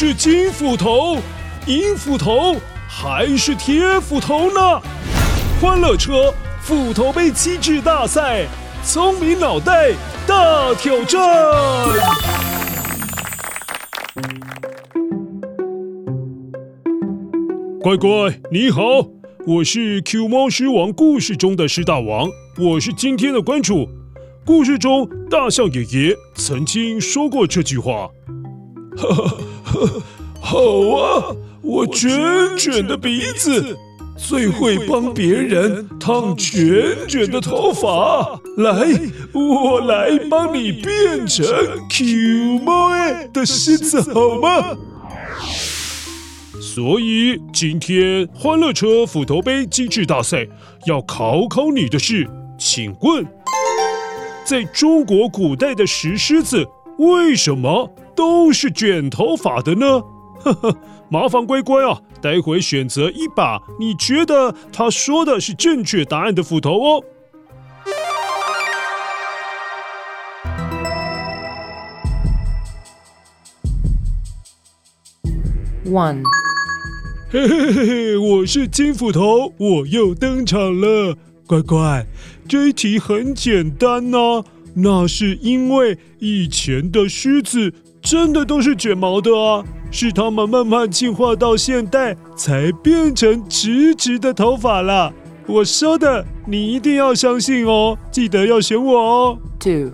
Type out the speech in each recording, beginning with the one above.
是金斧头、银斧头还是铁斧头呢？欢乐车斧头杯机制大赛，聪明脑袋大挑战。乖乖，你好，我是 Q 猫狮王故事中的狮大王，我是今天的关主。故事中，大象爷爷曾经说过这句话。哈哈哈，好啊！我卷卷的鼻子最会帮别人烫卷卷的头发。来，我来帮你变成 Q 猫的狮子好吗？所以今天欢乐车斧头杯机智大赛要考考你的是，请问，在中国古代的石狮子为什么都是卷头发的呢？呵呵，麻烦乖乖啊，待会选择一把你觉得他说的是正确答案的斧头哦。One，嘿嘿嘿嘿，我是金斧头，我又登场了。乖乖，这一题很简单呐，那是因为以前的狮子。真的都是卷毛的啊！是它们慢慢进化到现代，才变成直直的头发啦。我说的，你一定要相信哦，记得要选我哦。Two，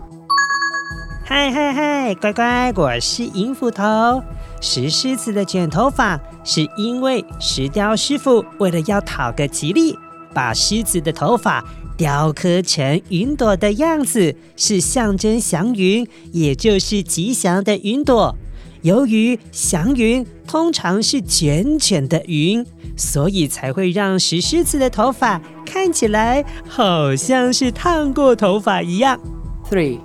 嗨嗨嗨，乖乖，我是银斧头。石狮子的卷头发，是因为石雕师傅为了要讨个吉利，把狮子的头发。雕刻成云朵的样子，是象征祥云，也就是吉祥的云朵。由于祥云通常是卷卷的云，所以才会让石狮子的头发看起来好像是烫过头发一样。Three，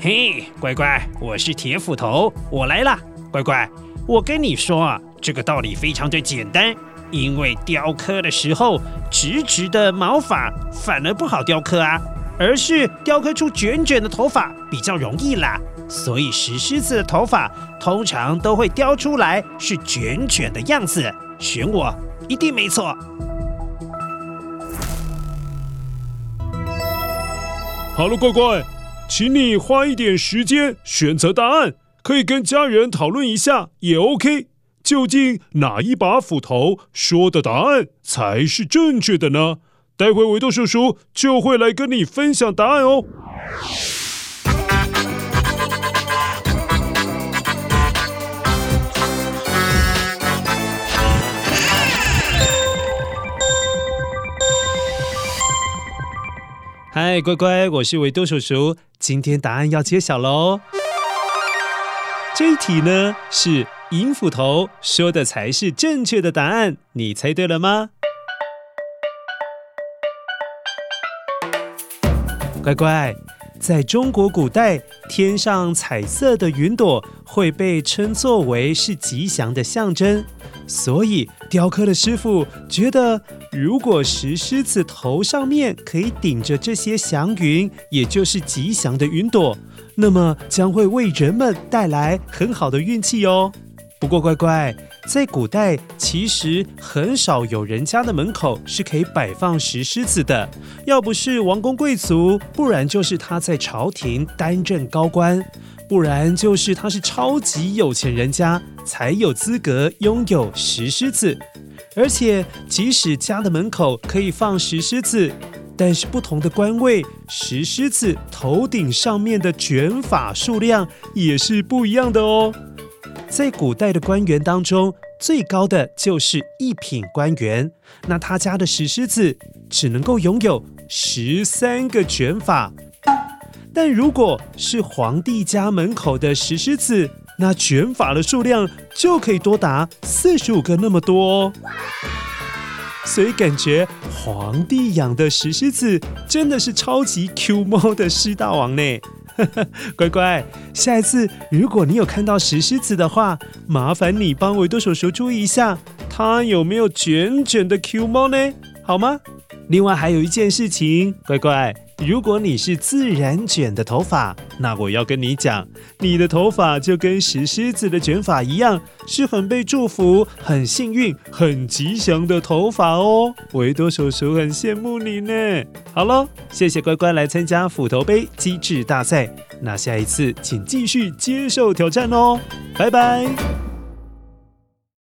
嘿，乖乖，我是铁斧头，我来啦。乖乖，我跟你说啊，这个道理非常的简单。因为雕刻的时候，直直的毛发反而不好雕刻啊，而是雕刻出卷卷的头发比较容易啦。所以石狮子的头发通常都会雕出来是卷卷的样子。选我一定没错。好了，乖乖，请你花一点时间选择答案，可以跟家人讨论一下也 OK。究竟哪一把斧头说的答案才是正确的呢？待会维多叔叔就会来跟你分享答案哦。嗨，乖乖，我是维多叔叔，今天答案要揭晓喽。这一题呢是。银斧头说的才是正确的答案，你猜对了吗？乖乖，在中国古代，天上彩色的云朵会被称作为是吉祥的象征，所以雕刻的师傅觉得，如果石狮子头上面可以顶着这些祥云，也就是吉祥的云朵，那么将会为人们带来很好的运气哦。不过，乖乖，在古代其实很少有人家的门口是可以摆放石狮子的。要不是王公贵族，不然就是他在朝廷担任高官，不然就是他是超级有钱人家才有资格拥有石狮子。而且，即使家的门口可以放石狮子，但是不同的官位，石狮子头顶上面的卷发数量也是不一样的哦。在古代的官员当中，最高的就是一品官员。那他家的石狮子只能够拥有十三个卷发，但如果是皇帝家门口的石狮子，那卷发的数量就可以多达四十五个那么多哦。所以感觉皇帝养的石狮子真的是超级 Q 猫的狮大王呢。乖乖，下一次如果你有看到石狮子的话，麻烦你帮维多叔叔注意一下，它有没有卷卷的 Q 猫呢？好吗？另外还有一件事情，乖乖，如果你是自然卷的头发，那我要跟你讲，你的头发就跟石狮子的卷发一样，是很被祝福、很幸运、很吉祥的头发哦。维多叔叔很羡慕你呢。好喽，谢谢乖乖来参加斧头杯机智大赛，那下一次请继续接受挑战哦。拜拜。